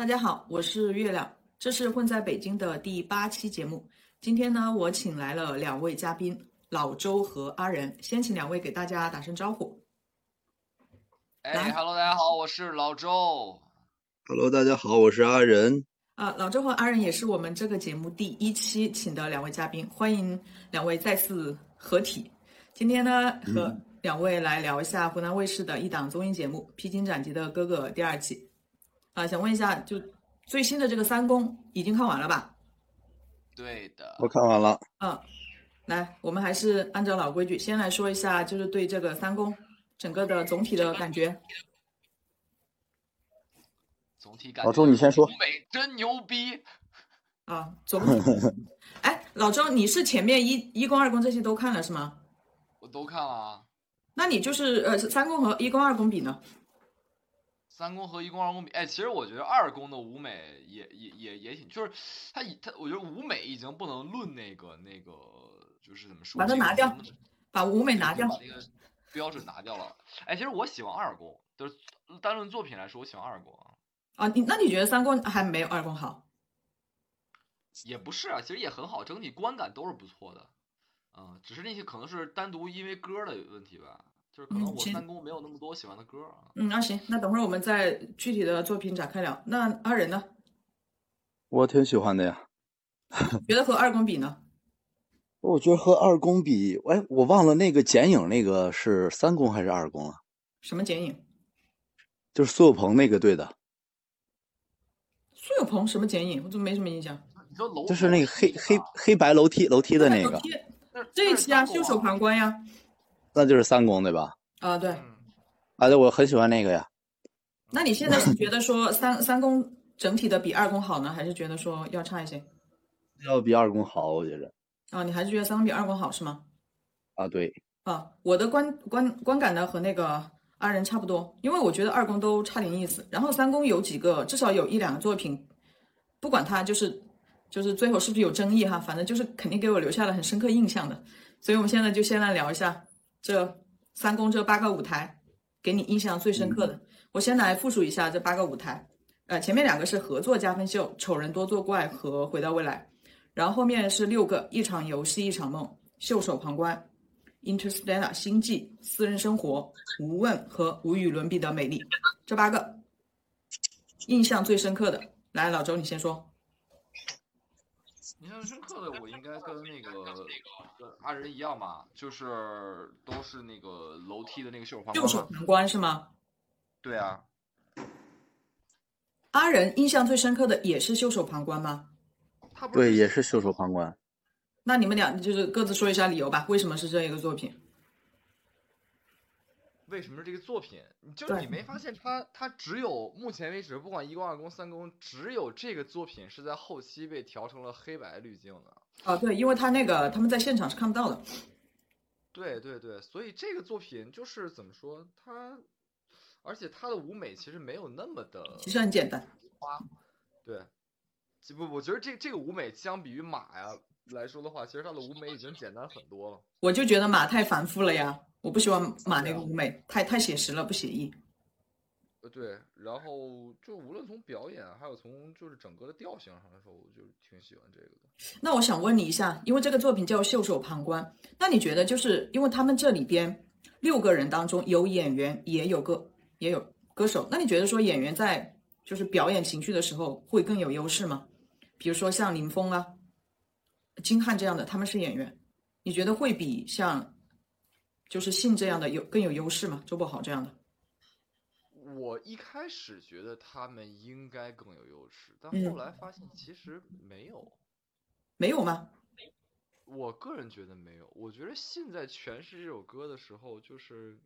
大家好，我是月亮，这是混在北京的第八期节目。今天呢，我请来了两位嘉宾，老周和阿仁。先请两位给大家打声招呼。哎哈喽，大家好，我是老周。Hello，大家好，我是阿仁。啊，老周和阿仁也是我们这个节目第一期请的两位嘉宾，欢迎两位再次合体。今天呢，和两位来聊一下湖南卫视的一档综艺节目《披荆斩棘的哥哥》第二季。啊，想问一下，就最新的这个三公已经看完了吧？对的，我看完了。嗯，来，我们还是按照老规矩，先来说一下，就是对这个三公整个的总体的感觉。总体感，老周你先说。美真牛逼啊！总体，哎，老周，你是前面一一公二公这些都看了是吗？我都看了啊。那你就是呃，三公和一公二公比呢？三公和一公二公比，哎，其实我觉得二公的舞美也也也也挺，就是他他，我觉得舞美已经不能论那个那个，就是怎么说？把它拿掉，把舞美拿掉，把那个标准拿掉了。哎，其实我喜欢二公，就是单论作品来说，我喜欢二公啊。啊，你那你觉得三公还没有二公好？也不是啊，其实也很好，整体观感都是不错的。嗯，只是那些可能是单独因为歌的问题吧。就是可能我三公没有那么多喜欢的歌啊。嗯，那行，那等会儿我们再具体的作品展开聊。那二人呢？我挺喜欢的呀。觉得和二公比呢？我觉得和二公比，哎，我忘了那个剪影那个是三公还是二公啊？什么剪影？就是苏有朋那个对的。苏有朋什么剪影？我怎么没什么印象？就是那个黑黑黑白楼梯楼梯的那个。这一期啊，袖手旁观呀。那就是三公对吧？啊，对，啊，对，我很喜欢那个呀。那你现在是觉得说三三公整体的比二公好呢，还是觉得说要差一些？要比二公好，我觉得。啊，你还是觉得三公比二公好是吗？啊，对。啊，我的观观观感呢和那个二人差不多，因为我觉得二公都差点意思。然后三公有几个，至少有一两个作品，不管他就是就是最后是不是有争议哈，反正就是肯定给我留下了很深刻印象的。所以我们现在就先来聊一下。这三公这八个舞台，给你印象最深刻的，我先来复述一下这八个舞台。呃，前面两个是合作加分秀，《丑人多作怪》和《回到未来》，然后后面是六个，一场游戏一场梦，袖手旁观，《Interstellar》星际，私人生活，无问和无与伦比的美丽。这八个印象最深刻的，来，老周你先说。印象深刻的，我应该跟那个 跟阿仁一样吧，就是都是那个楼梯的那个袖手旁观。袖手旁观是吗？对啊。阿仁印象最深刻的也是袖手旁观吗？对，也是袖手旁观。那你们俩就是各自说一下理由吧，为什么是这一个作品？为什么是这个作品？就是你没发现他，他只有目前为止，不管一公、二公、三公，只有这个作品是在后期被调成了黑白滤镜的。啊，对，因为他那个他们在现场是看不到的。对对对，所以这个作品就是怎么说，它，而且它的舞美其实没有那么的，其实很简单。花，对，不，我觉得这这个舞美相比于马呀来说的话，其实它的舞美已经简单很多了。我就觉得马太繁复了呀。我不喜欢马那个舞美，太太写实了，不写意。呃，对，然后就无论从表演，还有从就是整个的调性上来说，我就挺喜欢这个的。那我想问你一下，因为这个作品叫《袖手旁观》，那你觉得就是因为他们这里边六个人当中有演员，也有歌也有歌手，那你觉得说演员在就是表演情绪的时候会更有优势吗？比如说像林峰啊、金瀚这样的，他们是演员，你觉得会比像？就是信这样的有更有优势吗？周柏豪这样的，我一开始觉得他们应该更有优势，但后来发现其实没有，没有吗？我个人觉得没有。我觉得信在诠释这首歌的时候，就是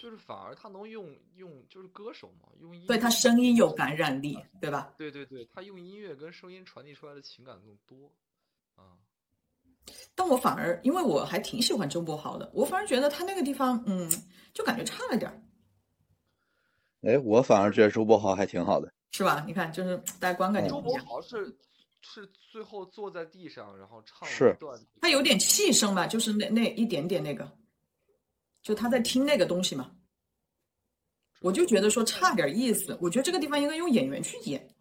就是反而他能用用就是歌手嘛，用音对他声音有感染力，对吧？对对对，他用音乐跟声音传递出来的情感更多啊。但我反而，因为我还挺喜欢周柏豪的，我反而觉得他那个地方，嗯，就感觉差了点儿。哎，我反而觉得周柏豪还挺好的，是吧？你看，就是 大家观感。周柏豪是是最后坐在地上，然后唱是段，他有点气声吧，就是那那一点点那个，就他在听那个东西嘛。我就觉得说差点意思。我觉得这个地方应该用演员去演。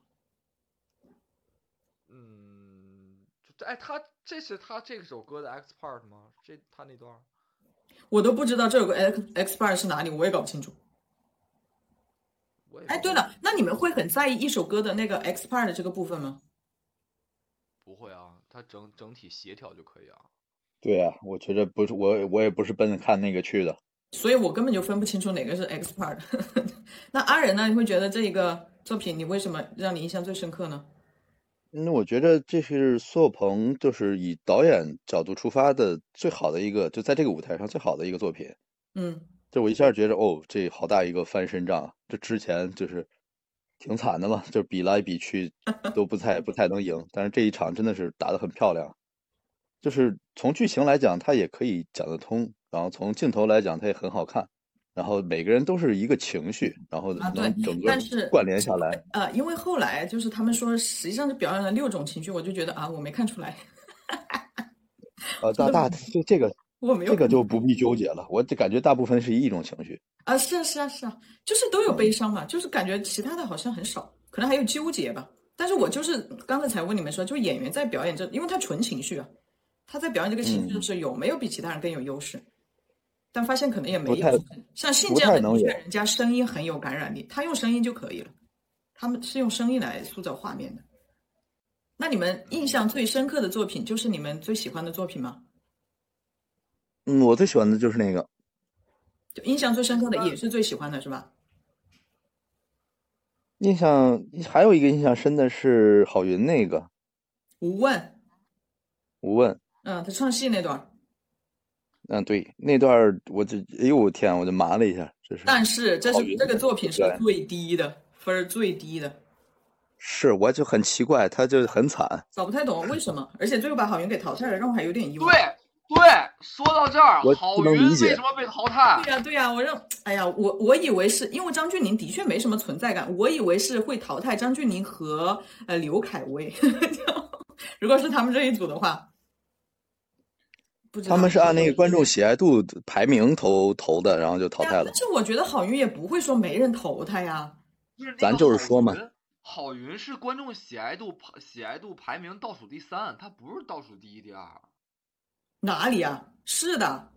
嗯，这哎，他这是他这首歌的 X part 吗？这他那段？我都不知道这有个 X X part 是哪里，我也搞不清楚。哎，对了，那你们会很在意一首歌的那个 X part 的这个部分吗？不会啊，它整整体协调就可以啊。对啊，我觉得不是我，我也不是奔着看那个去的，所以我根本就分不清楚哪个是 X part。那阿仁呢？你会觉得这一个作品，你为什么让你印象最深刻呢？嗯，我觉得这是苏有朋就是以导演角度出发的最好的一个，就在这个舞台上最好的一个作品。嗯，就我一下觉得，哦，这好大一个翻身仗，这之前就是挺惨的嘛，就比来比去 都不太不太能赢，但是这一场真的是打得很漂亮。就是从剧情来讲，它也可以讲得通；然后从镜头来讲，它也很好看。然后每个人都是一个情绪，然后能整个关联下来。呃，因为后来就是他们说，实际上是表演了六种情绪，我就觉得啊，我没看出来。呃，大大这这个我没有，这个就不必纠结了。我就感觉大部分是一种情绪啊，是啊是啊是啊，就是都有悲伤嘛，就是感觉其他的好像很少，可能还有纠结吧。但是我就是刚才才问你们说，就演员在表演这，因为他纯情绪啊。他在表演这个情绪的时候，有没有比其他人更有优势？但发现可能也没有。像信这样的，人家声音很有感染力，他用声音就可以了。他们是用声音来塑造画面的。那你们印象最深刻的作品，就是你们最喜欢的作品吗？嗯，我最喜欢的就是那个。就印象最深刻的，也是最喜欢的，是吧？印象还有一个印象深的是郝云那个。无问。无问。嗯，他唱戏那段嗯，对，那段我就，哎呦我天，我就麻了一下，这是。但是这是这个作品是最低的分儿，最低的。是，我就很奇怪，他就很惨。搞不太懂为什么，而且最后把郝云给淘汰了，让我还有点意外。对对，说到这儿，郝云为什么被淘汰？对呀对呀，我认，哎呀，我我以为是因为张峻宁的确没什么存在感，我以为是会淘汰张峻宁和呃刘恺威。如果是他们这一组的话。他们是按那个观众喜爱度排名投投的，然后就淘汰了。但是我觉得郝云也不会说没人投他呀。咱就是说嘛，郝云是观众喜爱度排喜爱度排名倒数第三，他不是倒数第一第二。哪里啊？是的。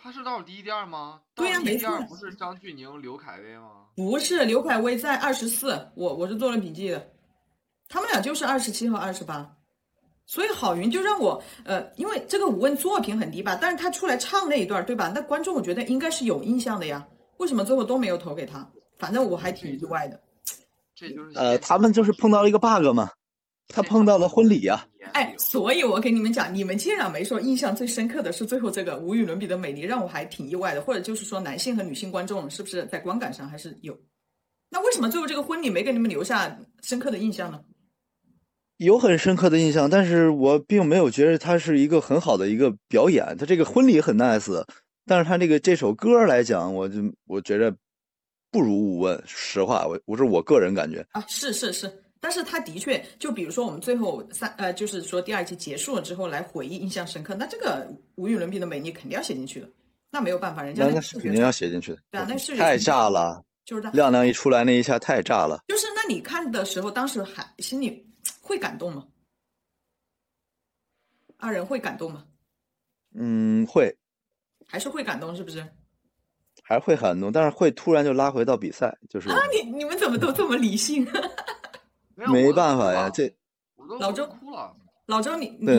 他是倒数第一第二吗？对呀，没错。不是张峻宁、刘恺威吗？不是，刘恺威在二十四，我我是做了笔记的，他们俩就是二十七和二十八。所以郝云就让我，呃，因为这个五问作品很低吧，但是他出来唱那一段，对吧？那观众我觉得应该是有印象的呀，为什么最后都没有投给他？反正我还挺意外的。这就是呃，他们就是碰到了一个 bug 嘛，他碰到了婚礼呀。哎，所以我给你们讲，你们竟然没说印象最深刻的是最后这个无与伦比的美丽，让我还挺意外的。或者就是说，男性和女性观众是不是在观感上还是有？那为什么最后这个婚礼没给你们留下深刻的印象呢？有很深刻的印象，但是我并没有觉得它是一个很好的一个表演。他这个婚礼很 nice，但是他这个这首歌来讲，我就我觉得不如无问。实话，我我是我个人感觉啊，是是是，但是他的确，就比如说我们最后三呃，就是说第二季结束了之后来回忆印象深刻，那这个无与伦比的美，你肯定要写进去的。那没有办法，人家那是肯定要写进去的。对啊，那是太炸了，就是亮亮一出来那一下太炸了。就是那你看的时候，当时还心里。会感动吗？二人会感动吗？嗯，会，还是会感动，是不是？还是会感动，但是会突然就拉回到比赛，就是啊，你你们怎么都这么理性？没办法呀，这老周哭了。老周，你对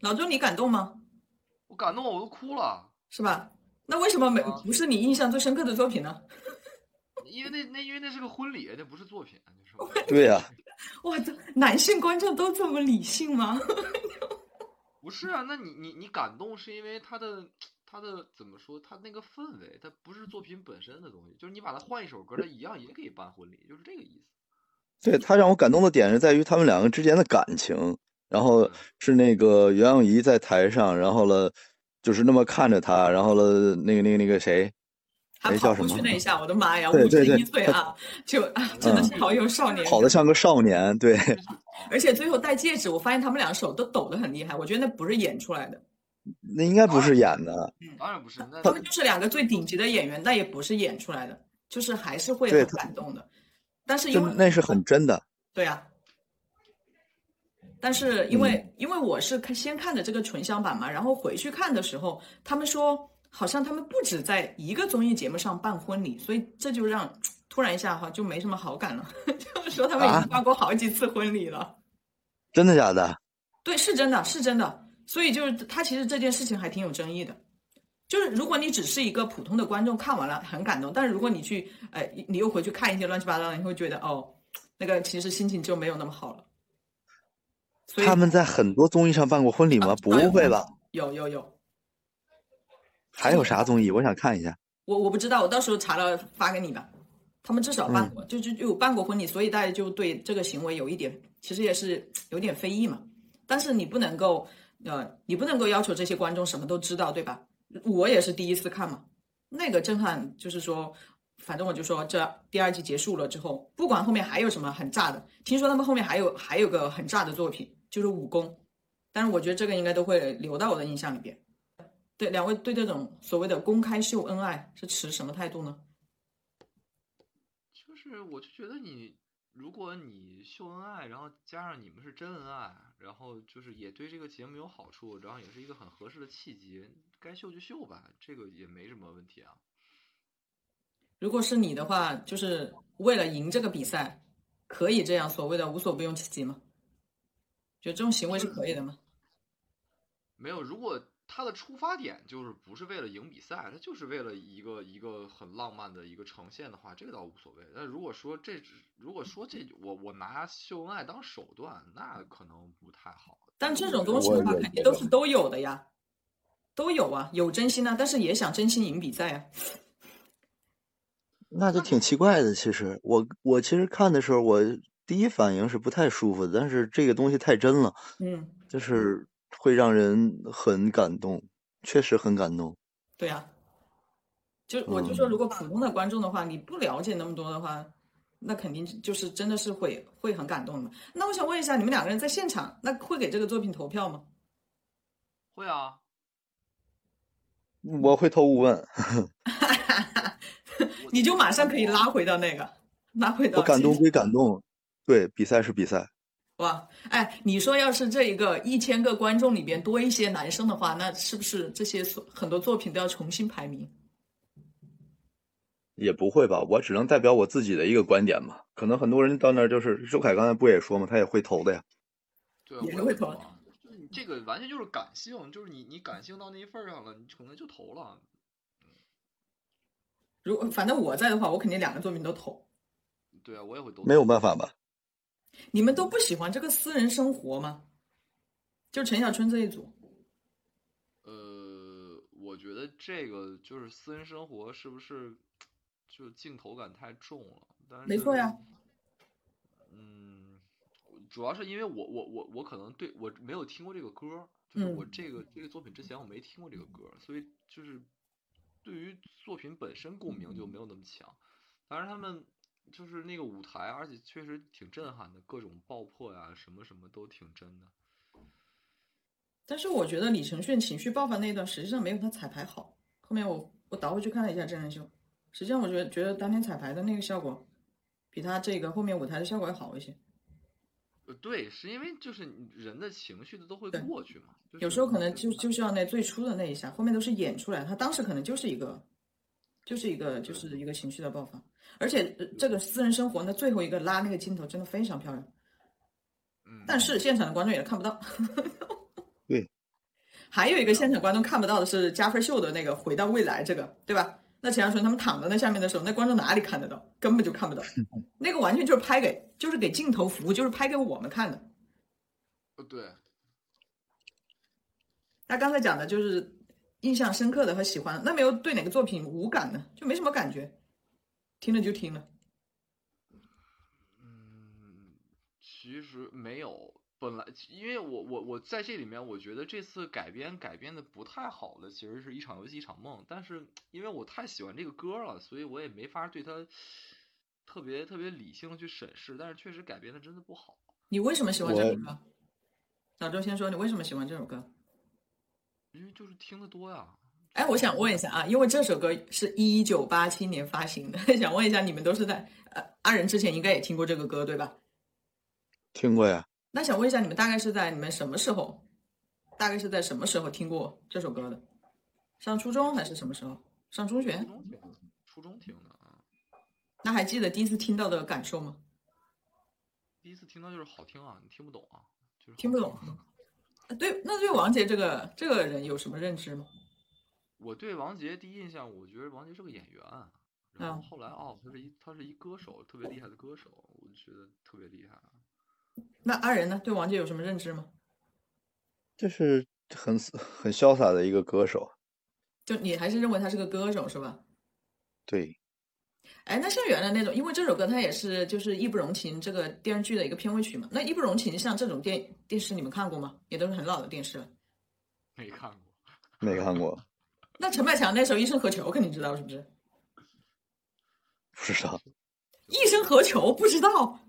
老周，你感动吗？我感动，我都哭了，是吧？那为什么没不是你印象最深刻的作品呢？因为那那因为那是个婚礼，那不是作品，对呀。哇，这男性观众都这么理性吗？不是啊，那你你你感动是因为他的他的怎么说？他那个氛围，他不是作品本身的东西，就是你把它换一首歌，他一样也可以办婚礼，就是这个意思。对他让我感动的点是在于他们两个之间的感情，然后是那个袁咏仪在台上，然后了就是那么看着他，然后了那个那个那个谁。他跑过去那一下，我的妈呀，五十一岁啊，就啊，真的是好有少年，跑得像个少年，对。而且最后戴戒指，我发现他们两个手都抖得很厉害，我觉得那不是演出来的，那应该不是演的，嗯当然不是，他们就是两个最顶级的演员，但也不是演出来的。就是还是会很感动的。但是因为那是很真的，对啊。但是因为因为我是看先看的这个纯享版嘛，然后回去看的时候，他们说好像他们不止在一个综艺节目上办婚礼，所以这就让突然一下哈就没什么好感了，就是说他们已经办过好几次婚礼了。真的假的？对，是真的，是真的。所以就是他其实这件事情还挺有争议的，就是如果你只是一个普通的观众看完了很感动，但是如果你去哎你又回去看一些乱七八糟的，你会觉得哦那个其实心情就没有那么好了。他们在很多综艺上办过婚礼吗？不会吧？有有有。还有啥综艺？我想看一下。我我不知道，我到时候查了发给你吧。他们至少办过，就就有办过婚礼，所以大家就对这个行为有一点，其实也是有点非议嘛。但是你不能够，呃，你不能够要求这些观众什么都知道，对吧？我也是第一次看嘛，那个震撼就是说，反正我就说这第二季结束了之后，不管后面还有什么很炸的，听说他们后面还有还有个很炸的作品。就是武功，但是我觉得这个应该都会留到我的印象里边。对，两位对这种所谓的公开秀恩爱是持什么态度呢？就是我就觉得你，如果你秀恩爱，然后加上你们是真恩爱，然后就是也对这个节目有好处，然后也是一个很合适的契机，该秀就秀吧，这个也没什么问题啊。如果是你的话，就是为了赢这个比赛，可以这样所谓的无所不用其极吗？觉得这种行为是可以的吗？没有，如果他的出发点就是不是为了赢比赛，他就是为了一个一个很浪漫的一个呈现的话，这个倒无所谓。但如果说这如果说这我我拿秀恩爱当手段，那可能不太好。但这种东西的话，肯定都是都有的呀，都有啊，有真心啊，但是也想真心赢比赛啊。那就挺奇怪的。其实我我其实看的时候我。第一反应是不太舒服的，但是这个东西太真了，嗯，就是会让人很感动，确实很感动。对呀，就我就说，如果普通的观众的话，你不了解那么多的话，那肯定就是真的是会会很感动的。那我想问一下，你们两个人在现场，那会给这个作品投票吗？会啊，我会投五问，你就马上可以拉回到那个，拉回到我感动归感动。对，比赛是比赛。哇，哎，你说要是这一个一千个观众里边多一些男生的话，那是不是这些所很多作品都要重新排名？也不会吧，我只能代表我自己的一个观点嘛。可能很多人到那儿就是周凯刚才不也说嘛，他也会投的呀。对，也会投。就是你这个完全就是感性，就是你你感性到那一份上了，你可能就投了。如果反正我在的话，我肯定两个作品都投。对啊，我也会投。没有办法吧？你们都不喜欢这个私人生活吗？就陈小春这一组。呃，我觉得这个就是私人生活是不是就镜头感太重了？但是没错呀。嗯，主要是因为我我我我可能对我没有听过这个歌，就是我这个这个作品之前我没听过这个歌，所以就是对于作品本身共鸣就没有那么强。当然他们。就是那个舞台，而且确实挺震撼的，各种爆破呀，什么什么都挺真的。但是我觉得李承铉情绪爆发那一段，实际上没有他彩排好。后面我我倒回去看了一下真人秀，实际上我觉得觉得当天彩排的那个效果，比他这个后面舞台的效果要好一些。呃，对，是因为就是人的情绪的都会过去嘛。有时候可能就就需要那最初的那一下，后面都是演出来。他当时可能就是一个，就是一个就是一个情绪的爆发。而且这个私人生活，那最后一个拉那个镜头真的非常漂亮，嗯，但是现场的观众也看不到。对，还有一个现场观众看不到的是加分秀的那个回到未来这个，对吧？那钱小春他们躺在那下面的时候，那观众哪里看得到？根本就看不到，那个完全就是拍给，就是给镜头服务，就是拍给我们看的。呃，对。他刚才讲的就是印象深刻的和喜欢，那没有对哪个作品无感呢，就没什么感觉。听了就听了，嗯，其实没有。本来，因为我我我在这里面，我觉得这次改编改编的不太好的，其实是一场游戏一场梦。但是因为我太喜欢这个歌了，所以我也没法对它特别特别理性的去审视。但是确实改编的真的不好。你为什么喜欢这首歌？小周先说，你为什么喜欢这首歌？因为就是听得多呀。哎，我想问一下啊，因为这首歌是一九八七年发行的，想问一下，你们都是在呃阿仁之前应该也听过这个歌对吧？听过呀。那想问一下，你们大概是在你们什么时候？大概是在什么时候听过这首歌的？上初中还是什么时候？上中学？初中听的，初中听的啊。那还记得第一次听到的感受吗？第一次听到就是好听啊，你听不懂啊，就是听不懂。对，那对王杰这个这个人有什么认知吗？我对王杰第一印象，我觉得王杰是个演员，然后后来哦，他是一他是一歌手，特别厉害的歌手，我就觉得特别厉害。那阿仁呢？对王杰有什么认知吗？就是很很潇洒的一个歌手。就你还是认为他是个歌手是吧？对。哎，那像原来那种，因为这首歌它也是就是《义不容情》这个电视剧的一个片尾曲嘛。那《义不容情》像这种电电视你们看过吗？也都是很老的电视了。没看过。没看过。那陈百强那首《一生何求》肯定知道是不是？不知道。一生何求？不知道。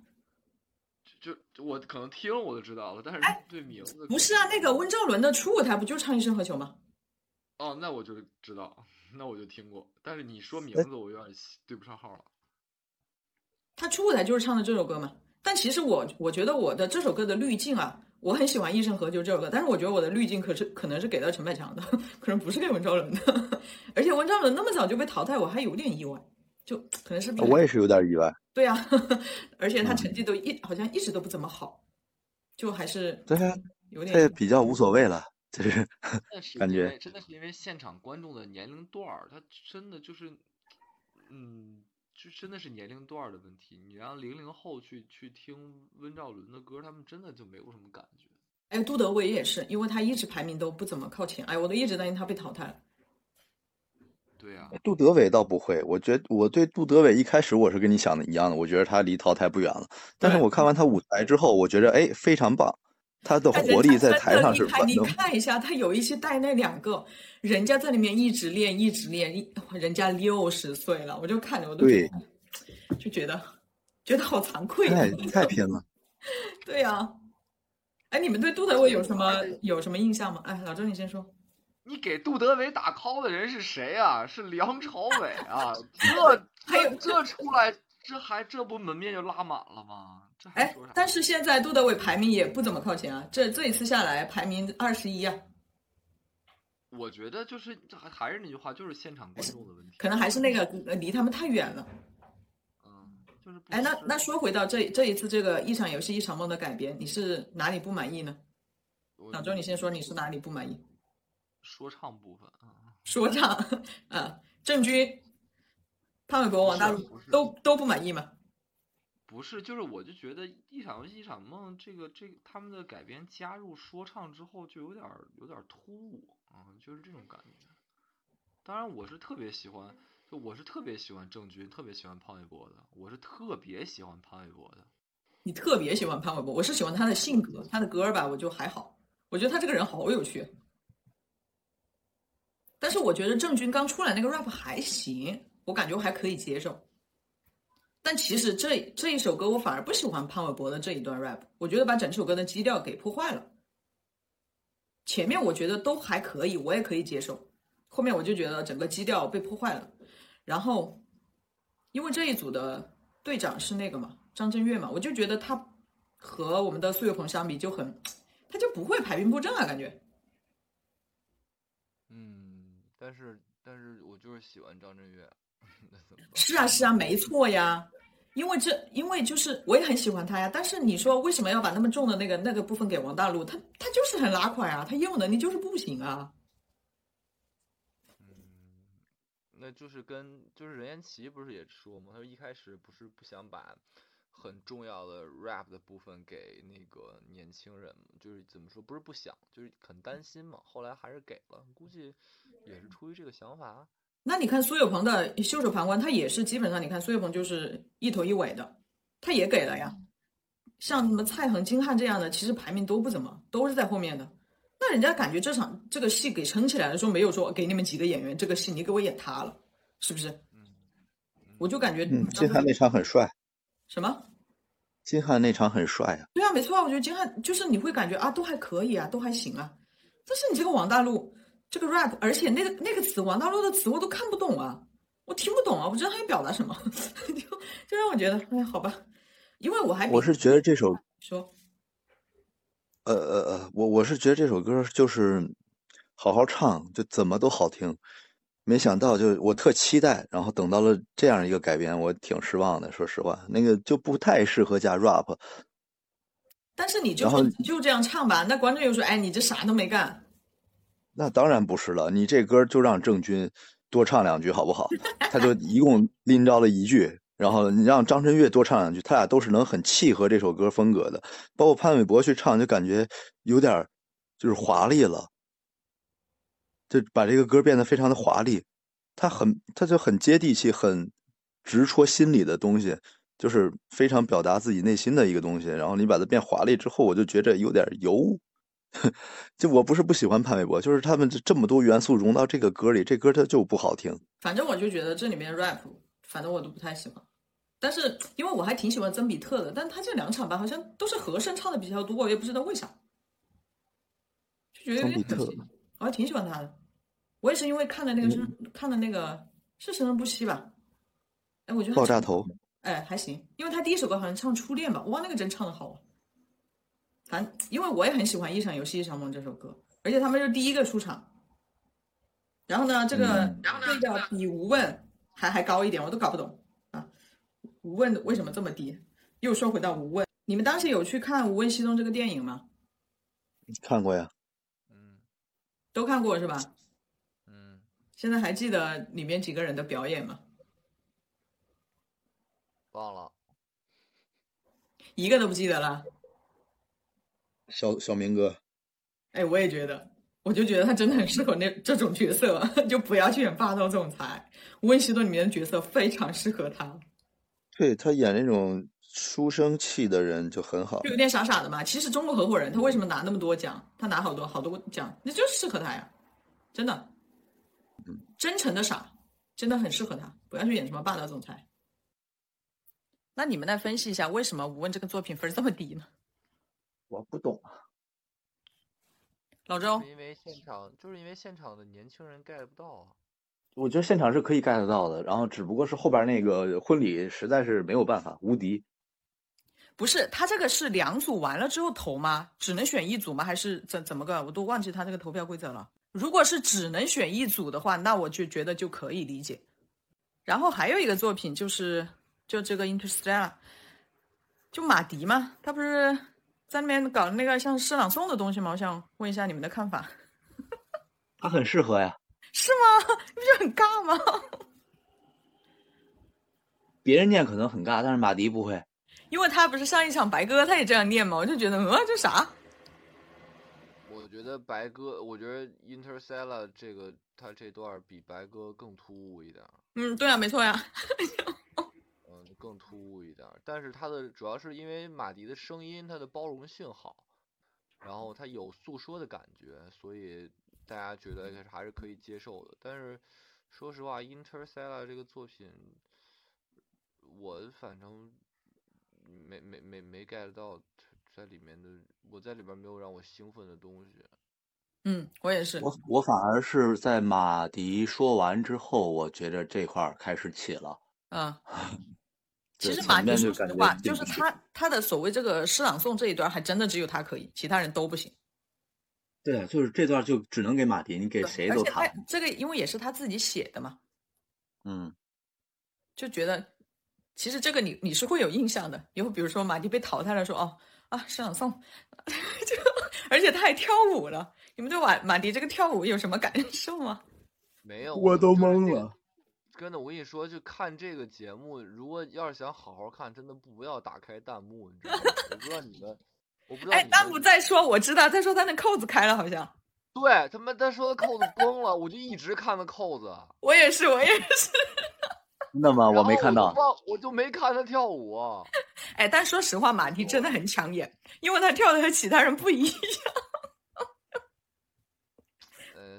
就我可能听我就知道了，但是对名字不是啊。那个温兆伦的初舞台不就唱《一生何求》吗？哦，那我就知道，那我就听过。但是你说名字，我有点对不上号了。他出舞台就是唱的这首歌嘛？但其实我我觉得我的这首歌的滤镜啊，我很喜欢《一生何求》这首歌，但是我觉得我的滤镜可是可能是给到陈百强的，可能不是给文兆伦的。而且文兆伦那么早就被淘汰，我还有点意外。就可能是我也是有点意外。对呀，而且他成绩都一好像一直都不怎么好，就还是对啊，有点这也比较无所谓了，就是 感觉真的是因为现场观众的年龄段儿，他真的就是，嗯，就真的是年龄段的问题。你让零零后去去听温兆伦的歌，他们真的就没有什么感觉。哎，杜德伟也是，因为他一直排名都不怎么靠前，哎，我都一直担心他被淘汰了。对呀，杜德伟倒不会，我觉得我对杜德伟一开始我是跟你想的一样的，我觉得他离淘汰不远了。但是我看完他舞台之后，我觉得哎非常棒，他的活力在台上是。你看一下，他有一些带那两个，人家在里面一直练一直练，人家六十岁了，我就看着我都对，就觉得觉得好惭愧，太太拼了。对呀，哎，你们对杜德伟有什么有什么印象吗？哎，老周你先说。你给杜德伟打 call 的人是谁啊？是梁朝伟啊！这还有这出来，这还这不门面就拉满了吗？这还说啥？但是现在杜德伟排名也不怎么靠前啊，这这一次下来排名二十一啊。我觉得就是这还还是那句话，就是现场观众的问题，可能还是那个离他们太远了。嗯，就是。哎，那那说回到这这一次这个一场游戏一场梦的改编，你是哪里不满意呢？老周，你先说你是哪里不满意？说唱部分啊，说唱 啊，郑钧、潘玮柏、王大陆都都不满意吗？不是，就是我就觉得一场游戏一场梦，这个这他们的改编加入说唱之后，就有点有点突兀啊，就是这种感觉。当然，我是特别喜欢，就我是特别喜欢郑钧，特别喜欢潘玮柏的，我是特别喜欢潘玮柏的。你特别喜欢潘玮柏，我是喜欢他的性格，他的歌吧，我就还好，我觉得他这个人好有趣。但是我觉得郑钧刚出来那个 rap 还行，我感觉我还可以接受。但其实这这一首歌我反而不喜欢潘玮柏的这一段 rap，我觉得把整首歌的基调给破坏了。前面我觉得都还可以，我也可以接受，后面我就觉得整个基调被破坏了。然后，因为这一组的队长是那个嘛，张震岳嘛，我就觉得他和我们的苏有朋相比就很，他就不会排兵布阵啊，感觉。嗯但是，但是我就是喜欢张震岳，是啊，是啊，没错呀。因为这，因为就是我也很喜欢他呀。但是你说为什么要把那么重的那个那个部分给王大陆？他他就是很拉垮呀，他业务能力就是不行啊。嗯，那就是跟就是任贤齐不是也说吗？他说一开始不是不想把。很重要的 rap 的部分给那个年轻人，就是怎么说，不是不想，就是很担心嘛。后来还是给了，估计也是出于这个想法。那你看苏有朋的《袖手旁观》，他也是基本上，你看苏有朋就是一头一尾的，他也给了呀。像什么蔡恒、金瀚这样的，其实排名都不怎么，都是在后面的。那人家感觉这场这个戏给撑起来了，说没有说给你们几个演员这个戏你给我演塌了，是不是？嗯，我就感觉金瀚那场很帅。什么？金瀚那场很帅啊！对啊，没错啊，我觉得金瀚就是你会感觉啊，都还可以啊，都还行啊。但是你这个王大陆，这个 rap，而且那个那个词王大陆的词我都看不懂啊，我听不懂啊，我不知道他要表达什么，就就让我觉得，哎，好吧，因为我还我是觉得这首说，呃呃呃，我我是觉得这首歌就是好好唱，就怎么都好听。没想到，就我特期待，然后等到了这样一个改编，我挺失望的。说实话，那个就不太适合加 rap。但是你就说就这样唱吧，那观众又说：“哎，你这啥都没干。”那当然不是了，你这歌就让郑钧多唱两句好不好？他就一共拎着了一句，然后你让张震岳多唱两句，他俩都是能很契合这首歌风格的。包括潘玮柏去唱，就感觉有点就是华丽了。就把这个歌变得非常的华丽，他很，他就很接地气，很直戳心里的东西，就是非常表达自己内心的一个东西。然后你把它变华丽之后，我就觉着有点油。就我不是不喜欢潘玮柏，就是他们这么多元素融到这个歌里，这歌它就不好听。反正我就觉得这里面 rap，反正我都不太喜欢。但是因为我还挺喜欢曾比特的，但他这两场吧，好像都是和声唱的比较多，我也不知道为啥，就觉得有点可惜。我还挺喜欢他的，我也是因为看了那个生，看了那个是生生不息吧？哎，我觉得爆炸头，哎还行，因为他第一首歌好像唱初恋吧，哇，那个真唱的好。反正因为我也很喜欢《一场游戏一场梦》这首歌，而且他们是第一个出场。然后呢，这个然后这个比无问还还高一点，我都搞不懂啊，无问为什么这么低？又说回到无问，你们当时有去看《无问西东》这个电影吗？看过呀。嗯都看过是吧？嗯，现在还记得里面几个人的表演吗？忘了，一个都不记得了。小小明哥，哎，我也觉得，我就觉得他真的很适合那这种角色，就不要去演霸道总裁。《温西多》里面的角色非常适合他。对他演那种书生气的人就很好，就有点傻傻的嘛。其实中国合伙人他为什么拿那么多奖？他拿好多好多奖，那就是适合他呀，真的。真诚的傻，真的很适合他。不要去演什么霸道总裁。那你们来分析一下，为什么《无问》这个作品分这么低呢？我不懂啊。老周，因为现场就是因为现场的年轻人 get 不到啊。我觉得现场是可以 get 到的，然后只不过是后边那个婚礼实在是没有办法，无敌。不是他这个是两组完了之后投吗？只能选一组吗？还是怎怎么个？我都忘记他这个投票规则了。如果是只能选一组的话，那我就觉得就可以理解。然后还有一个作品就是就这个 Interstellar，就马迪嘛，他不是在那边搞那个像诗朗诵的东西吗？我想问一下你们的看法。他很适合呀。是吗？你 不觉得很尬吗？别人念可能很尬，但是马迪不会。因为他不是上一场白鸽，他也这样念嘛，我就觉得，呃，这啥？我觉得白鸽，我觉得 Interstellar 这个他这段比白鸽更突兀一点。嗯，对啊，没错呀。嗯，更突兀一点，但是他的主要是因为马迪的声音，他的包容性好，然后他有诉说的感觉，所以大家觉得还是可以接受的。但是说实话，Interstellar 这个作品，我反正。没没没没 get 到在里面的，我在里边没有让我兴奋的东西。嗯，我也是。我我反而是在马迪说完之后，我觉得这块儿开始起了。啊，其实马迪说实话，就是他他的所谓这个诗朗诵这一段，还真的只有他可以，其他人都不行。对啊，就是这段就只能给马迪，你给谁都他。这个因为也是他自己写的嘛。嗯，就觉得。其实这个你你是会有印象的，以后比如说马迪被淘汰了，说哦啊诗朗诵，就而且他还跳舞了，你们对马马迪这个跳舞有什么感受吗？没有，我都懵了。真的，我跟你说，就看这个节目，如果要是想好好看，真的不要打开弹幕，你知道吗？我不知道你们，我不知道。哎，弹幕在说，我知道，在说他那扣子开了，好像。对他妈，他说他扣子崩了，我就一直看那扣子。我也是，我也是。真的吗？我没看到，我就没看他跳舞。哎，但说实话，马迪真的很抢眼，因为他跳的和其他人不一样。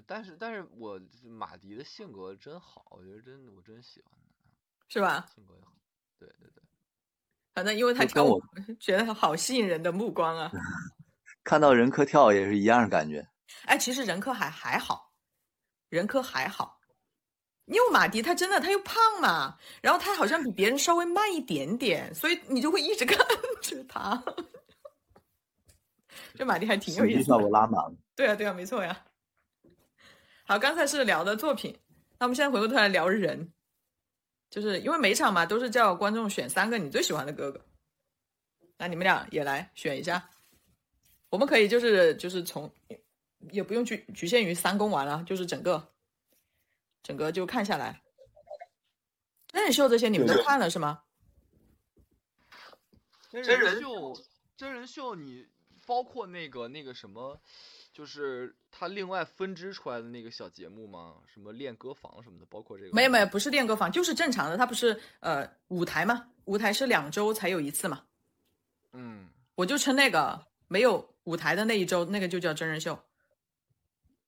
呃，但是，但是我马迪的性格真好，我觉得真的，我真喜欢他，是吧？性格也好，对对对。反正因为他跳舞，觉得他好吸引人的目光啊。看到任科跳也是一样的感觉。哎，其实任科还还好，任科还好，因为马迪他真的他又胖嘛，然后他好像比别人稍微慢一点点，所以你就会一直 看着他。这马迪还挺有意思的。效果拉满了。对啊，对啊，没错呀。好，刚才是聊的作品，那我们现在回过头来聊人，就是因为每场嘛都是叫观众选三个你最喜欢的哥哥，那你们俩也来选一下。我们可以就是就是从也不用局局限于三公完了，就是整个整个就看下来。真人秀这些你们都看了是吗？真人秀，真人秀你。包括那个那个什么，就是他另外分支出来的那个小节目吗？什么练歌房什么的，包括这个？没有没有，不是练歌房，就是正常的。他不是呃舞台吗？舞台是两周才有一次嘛。嗯，我就称那个没有舞台的那一周，那个就叫真人秀。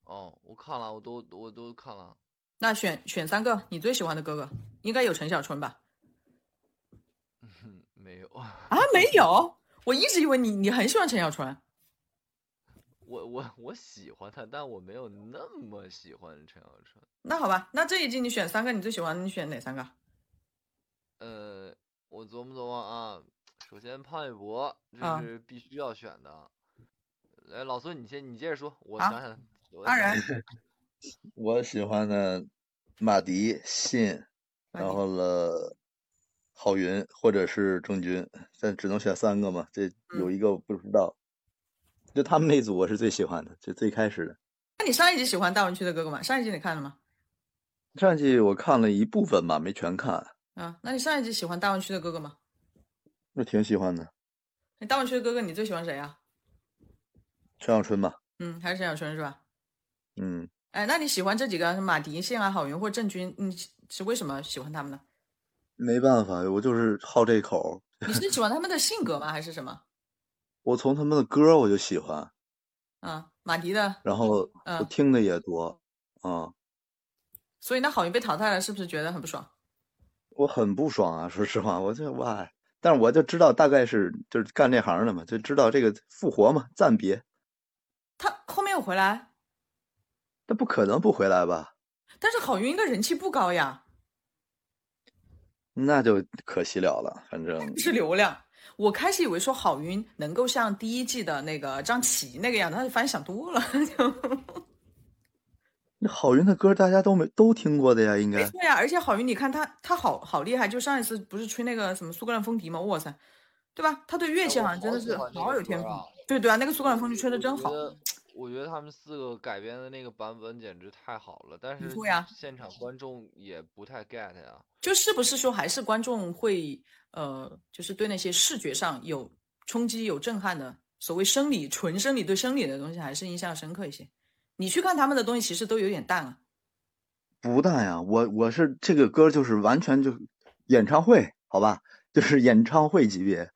哦，我看了，我都我都看了。那选选三个你最喜欢的哥哥，应该有陈小春吧？嗯，没有啊，没有。我一直以为你你很喜欢陈小春，我我我喜欢他，但我没有那么喜欢陈小春。那好吧，那这一季你选三个，你最喜欢你选哪三个？呃，我琢磨琢磨啊，首先潘玮柏这是必须要选的。来，老孙你先你接着说，我想想。当然，我喜欢的马迪、信，然后了。郝云或者是郑钧，但只能选三个嘛？这有一个我不知道，就他们那组我是最喜欢的，就最开始的。那你上一集喜欢大湾区的哥哥吗？上一集你看了吗？上一集我看了一部分吧，没全看。啊，那你上一集喜欢大湾区的哥哥吗？我挺喜欢的。你大湾区的哥哥你最喜欢谁啊？陈小春吧。嗯，还是陈小春是吧？嗯。哎，那你喜欢这几个马迪、谢啊、郝云或郑钧？你是为什么喜欢他们呢？没办法，我就是好这口。你是喜欢他们的性格吗？还是什么？我从他们的歌我就喜欢。啊，马迪的。然后我听的也多啊。所以那郝云被淘汰了，是不是觉得很不爽？我很不爽啊！说实话，我就哇，但是我就知道大概是就是干这行的嘛，就知道这个复活嘛，暂别。他后面有回来？他不可能不回来吧？但是郝云应该人气不高呀。那就可惜了了，反正是流量。我开始以为说郝云能够像第一季的那个张琪那个样子，他就发现想多了。那郝云的歌大家都没都听过的呀，应该。对呀，而且郝云，你看他他好好厉害，就上一次不是吹那个什么苏格兰风笛吗？哇塞，对吧？他对乐器好像真的是好有天赋。对对啊，那个苏格兰风笛吹的真好。我觉得他们四个改编的那个版本简直太好了，但是现场观众也不太 get 呀。就是不是说还是观众会呃，就是对那些视觉上有冲击、有震撼的所谓生理、纯生理对生理的东西还是印象深刻一些。你去看他们的东西，其实都有点淡了。不淡呀，我我是这个歌就是完全就演唱会，好吧，就是演唱会级别。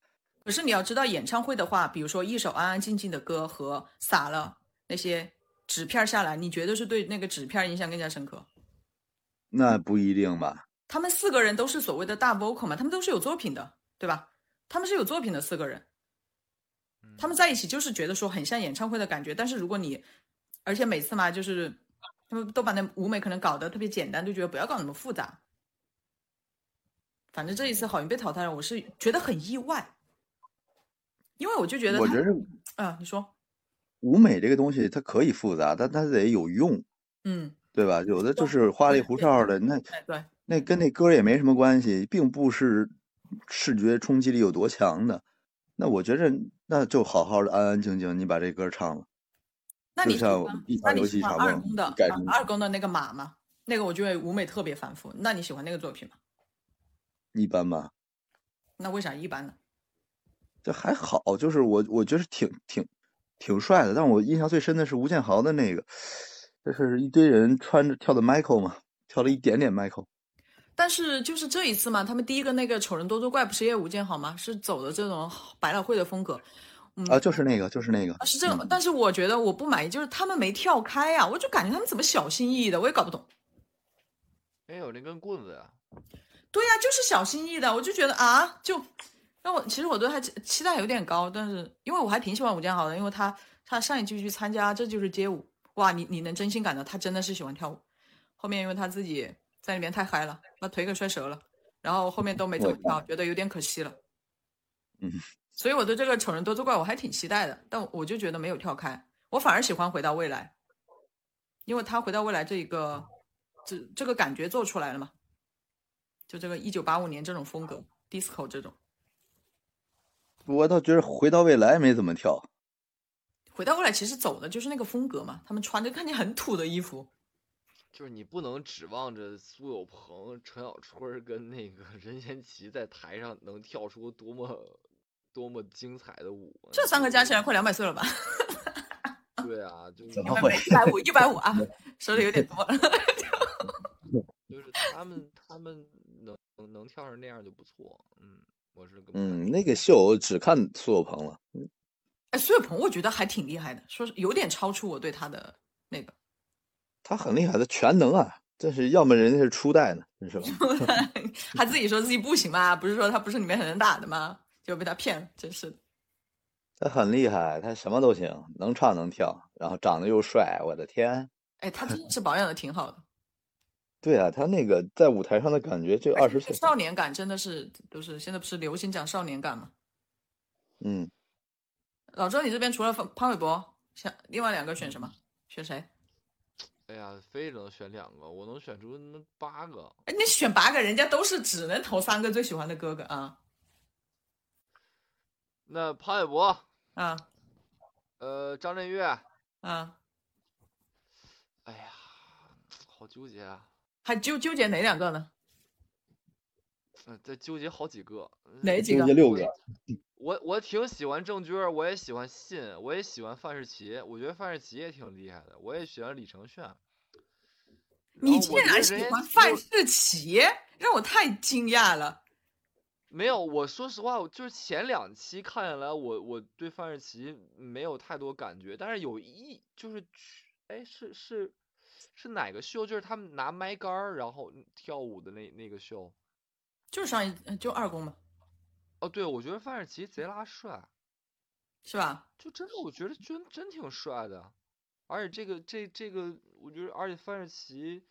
可是你要知道，演唱会的话，比如说一首安安静静的歌和洒了。那些纸片下来，你觉得是对那个纸片印象更加深刻？那不一定吧。他们四个人都是所谓的大 vocal 嘛，他们都是有作品的，对吧？他们是有作品的四个人，他们在一起就是觉得说很像演唱会的感觉。但是如果你，而且每次嘛，就是他们都把那舞美可能搞得特别简单，就觉得不要搞那么复杂。反正这一次好运被淘汰了，我是觉得很意外，因为我就觉得，我觉得，啊，你说。舞美这个东西它可以复杂，但它得有用，嗯，对吧？有的就是花里胡哨的，那对，那跟那歌也没什么关系，并不是视觉冲击力有多强的。那我觉着那就好好的安安静静，你把这歌唱了。那你像一场游戏场二宫的二宫的那个马吗？那个我觉得舞美特别繁复。那你喜欢那个作品吗？一般吧。那为啥一般呢？这还好，就是我我觉得挺挺。挺帅的，但我印象最深的是吴建豪的那个，就是一堆人穿着跳的 Michael 嘛，跳了一点点 Michael。但是就是这一次嘛，他们第一个那个丑人多作怪不是也吴建豪吗？是走的这种百老汇的风格。啊，就是那个，就是那个。是这个，但是我觉得我不满意，就是他们没跳开呀，我就感觉他们怎么小心翼翼的，我也搞不懂。没，有那根棍子呀。对呀，就是小心翼翼的，我就觉得啊，就。那我其实我对他期待有点高，但是因为我还挺喜欢吴建豪的，因为他他上一季去参加这就是街舞，哇，你你能真心感到他真的是喜欢跳舞，后面因为他自己在里面太嗨了，把腿给摔折了，然后后面都没怎么跳，觉得有点可惜了。嗯，所以我对这个丑人多作怪我还挺期待的，但我就觉得没有跳开，我反而喜欢回到未来，因为他回到未来这一个这这个感觉做出来了嘛，就这个一九八五年这种风格，disco 这种。我倒觉得回到未来没怎么跳。回到未来其实走的就是那个风格嘛，他们穿着看起来很土的衣服。就是你不能指望着苏有朋、陈小春跟那个 任贤齐在台上能跳出多么多么精彩的舞。这三个加起来快两百岁了吧？对啊，就怎么会一百五，一百五啊，说的有点多了。就是他们他们能能能跳成那样就不错，嗯，我是嗯，那个秀只看苏有朋了。哎，苏有朋我觉得还挺厉害的，说是有点超出我对他的那个。他很厉害，他全能啊！这是要么人家是初代呢，是吧？他自己说自己不行嘛，不是说他不是里面很能打的吗？就被他骗了，真是的。他很厉害，他什么都行，能唱能跳，然后长得又帅，我的天！哎，他真的 是保养的挺好的。对啊，他那个在舞台上的感觉，就二十岁少年感真的是，就是现在不是流行讲少年感吗？嗯。老周，你这边除了潘玮柏，想另外两个选什么？选谁？哎呀，非能选两个，我能选出那八个。哎，你选八个人家都是只能投三个最喜欢的哥哥啊。那潘玮柏啊，呃，张震岳啊。哎呀，好纠结啊！还纠纠结哪两个呢？嗯，在纠结好几个。哪几个？纠结六个。我我挺喜欢郑钧，我也喜欢信，我也喜欢范世琦，我觉得范世琦也挺厉害的，我也喜欢李承铉。你竟然喜欢范世琦，让我太惊讶了。没有，我说实话，我就是前两期看下来，我我对范世琦没有太多感觉，但是有一就是，哎，是是是哪个秀？就是他们拿麦杆儿然后跳舞的那那个秀，就是上一就二宫嘛。哦，对，我觉得范世琦贼拉帅，是吧？就真的，我觉得真真挺帅的，而且这个这这个，我觉得，而且范世琦，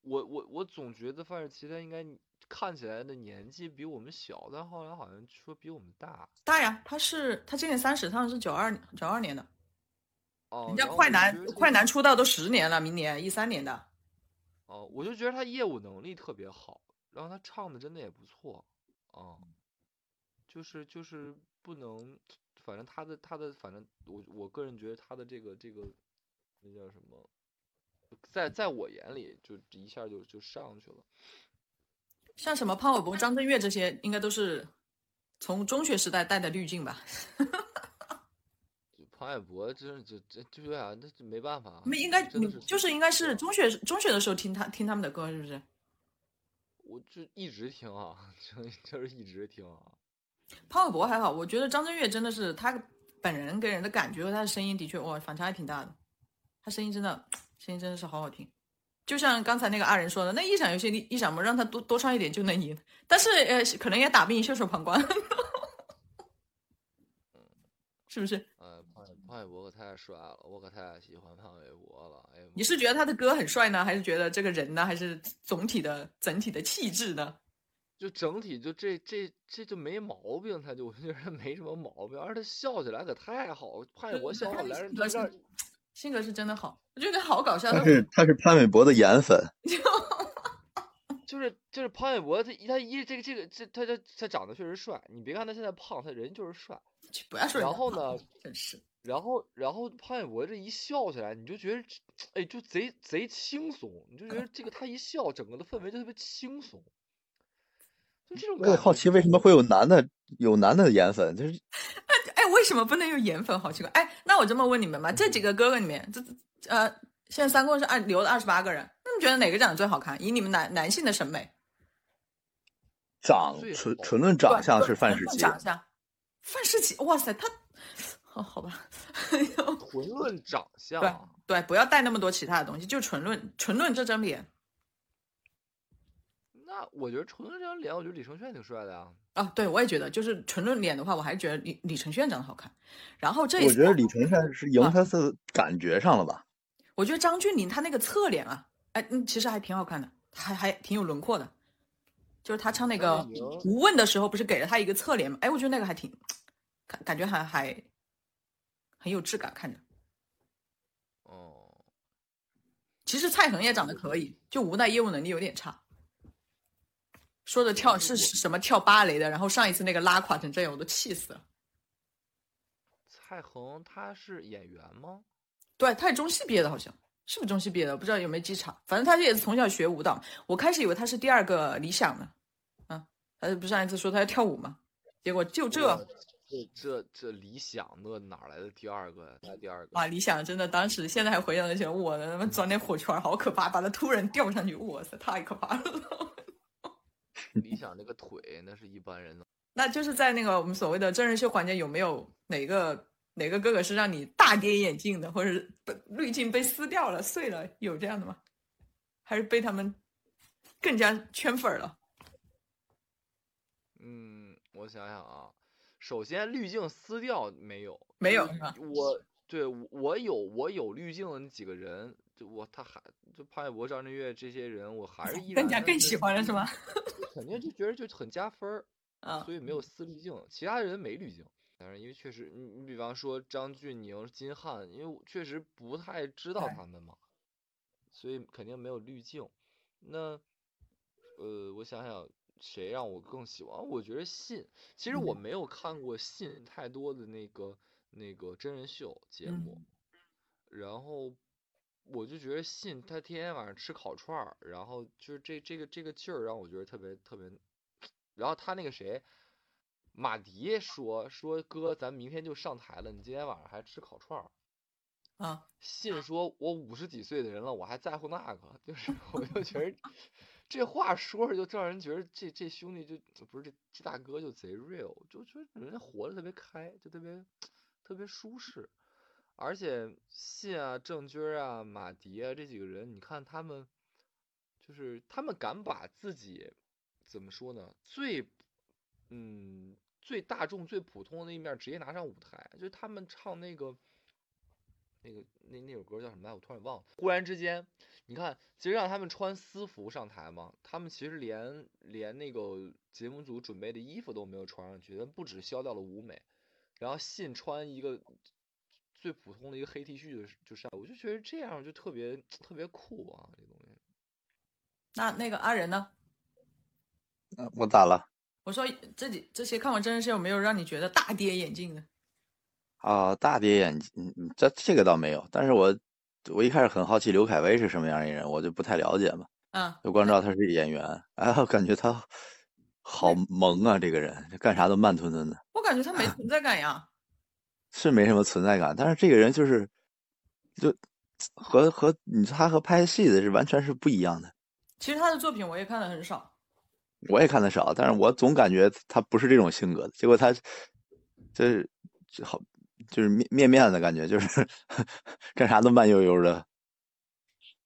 我我我总觉得范世琦他应该看起来的年纪比我们小，但后来好像说比我们大。大呀，他是他今年三十，他是九二九二年的。哦。人家快男快男出道都十年了，明年一三年的。哦，我就觉得他业务能力特别好，然后他唱的真的也不错，啊。就是就是不能，反正他的他的反正我我个人觉得他的这个这个那叫什么，在在我眼里就一下就就上去了。像什么潘玮柏、张震岳这些，应该都是从中学时代带的滤镜吧？潘玮柏真这这就是啊，那没办法。没应该你就是应该是中学中学的时候听他听他们的歌是不是？我就一直听啊，就就是一直听啊。潘玮柏还好，我觉得张震岳真的是他本人给人的感觉和他的声音的确哇反差还挺大的，他声音真的声音真的是好好听，就像刚才那个阿仁说的，那一场游戏一场嘛，让他多多唱一点就能赢，但是呃可能也打不赢袖手旁观，是不是？呃，潘潘玮柏可太帅了，我可太喜欢潘玮柏了。哎，你是觉得他的歌很帅呢，还是觉得这个人呢，还是总体的整体的气质呢？就整体就这这这就没毛病，他就我觉得没什么毛病，而且他笑起来可太好，潘玮柏笑起来人是性格是真的好，我觉得好搞笑。他是他是潘玮柏的颜粉，就是就是潘玮柏他他一这个这个这他他他长得确实帅，你别看他现在胖，他人就是帅。不要说然后呢，真是。然后然后潘玮柏这一笑起来，你就觉得哎就贼贼轻松，你就觉得这个他一笑，整个的氛围就特别轻松。就这种我也好奇为什么会有男的有男的颜粉，就是哎，为什么不能有颜粉？好奇怪！哎，那我这么问你们吧，这几个哥哥里面，这呃，现在三共是二留了二十八个人，那你觉得哪个长得最好看？以你们男男性的审美，长纯纯论长相是范世琦。长相，范世琦，哇塞，他，好好吧，纯论长相，对对，不要带那么多其他的东西，就纯论纯论这张脸。那我觉得纯论这张脸，我觉得李承铉挺帅的呀。啊，对，我也觉得，就是纯论脸的话，我还是觉得李李承铉长得好看。然后这，我觉得李承铉是赢他是感觉上了吧？我觉得张峻宁他那个侧脸啊，哎，嗯，其实还挺好看的，还还挺有轮廓的。就是他唱那个无问的时候，不是给了他一个侧脸吗？哎，我觉得那个还挺，感感觉还还很有质感，看着。哦，其实蔡恒也长得可以，就无奈业务能力有点差。说的跳是什么跳芭蕾的，然后上一次那个拉垮成这样，我都气死了。蔡恒他是演员吗？对，他是中戏毕业的，好像是不是中戏毕业的？不知道有没有机场。反正他也是从小学舞蹈。我开始以为他是第二个理想呢。啊，他不是上一次说他要跳舞吗？结果就这这这这理想那哪来的第二个呀？他第二个啊，理想真的当时现在还回想起来，我的他妈钻那火圈好可怕，把他突然吊上去，哇塞，太可怕了。理想那个腿那是一般人的。那就是在那个我们所谓的真人秀环节，有没有哪个哪个哥哥是让你大跌眼镜的，或者是被滤镜被撕掉了、碎了，有这样的吗？还是被他们更加圈粉儿了？嗯，我想想啊，首先滤镜撕掉没有？没有是吧我对我我有我有滤镜的那几个人，就我他还就潘玮柏、张震岳这些人，我还是依然更加更喜欢了是吗？肯定就觉得就很加分儿，啊，所以没有撕滤镜，其他人没滤镜。因为确实，你你比方说张峻宁、金瀚，因为我确实不太知道他们嘛，所以肯定没有滤镜。那，呃，我想想，谁让我更喜欢？我觉得信，其实我嗯没有看过信太多的那个那个真人秀节目，嗯然后我就觉得信他天天晚上吃烤串儿，然后就是这这个这个劲儿让我觉得特别特别，然后他那个谁，马迪说说哥，咱明天就上台了，你今天晚上还吃烤串儿。啊，信说我五十几岁的人了，我还在乎那个，就是 我就觉得 这话说着就让人觉得这这兄弟就不是这这大哥就贼 real，就觉得人家活得特别开，就特别特别舒适。而且信啊、郑钧啊、马迪啊这几个人，你看他们，就是他们敢把自己怎么说呢？最嗯最大众、最普通的那一面直接拿上舞台，就是他们唱那个那个那那首歌叫什么来？我突然忘了。忽然之间，你看，其实让他们穿私服上台嘛，他们其实连连那个节目组准备的衣服都没有穿上去，但不止消掉了舞美，然后信穿一个最普通的一个黑 T 恤就就上，我就觉得这样就特别特别酷啊，这东西。那那个阿仁呢？呃我咋了？我说这几这些看完真人秀有没有让你觉得大跌眼镜的？啊，大跌眼镜，嗯嗯这这个倒没有。但是我我一开始很好奇刘恺威是什么样的人，我就不太了解嘛，嗯，就光知道他是演员，哎，我感觉他好萌啊，这个人干啥都慢吞吞的，我感觉他没 存在感呀。是没什么存在感。但是这个人就是，就和和你他和拍戏的是完全是不一样的。其实他的作品我也看的很少。我也看的少，但是我总感觉他不是这种性格的。结果他这这好就是面面面的感觉，就是 干啥都慢悠悠的。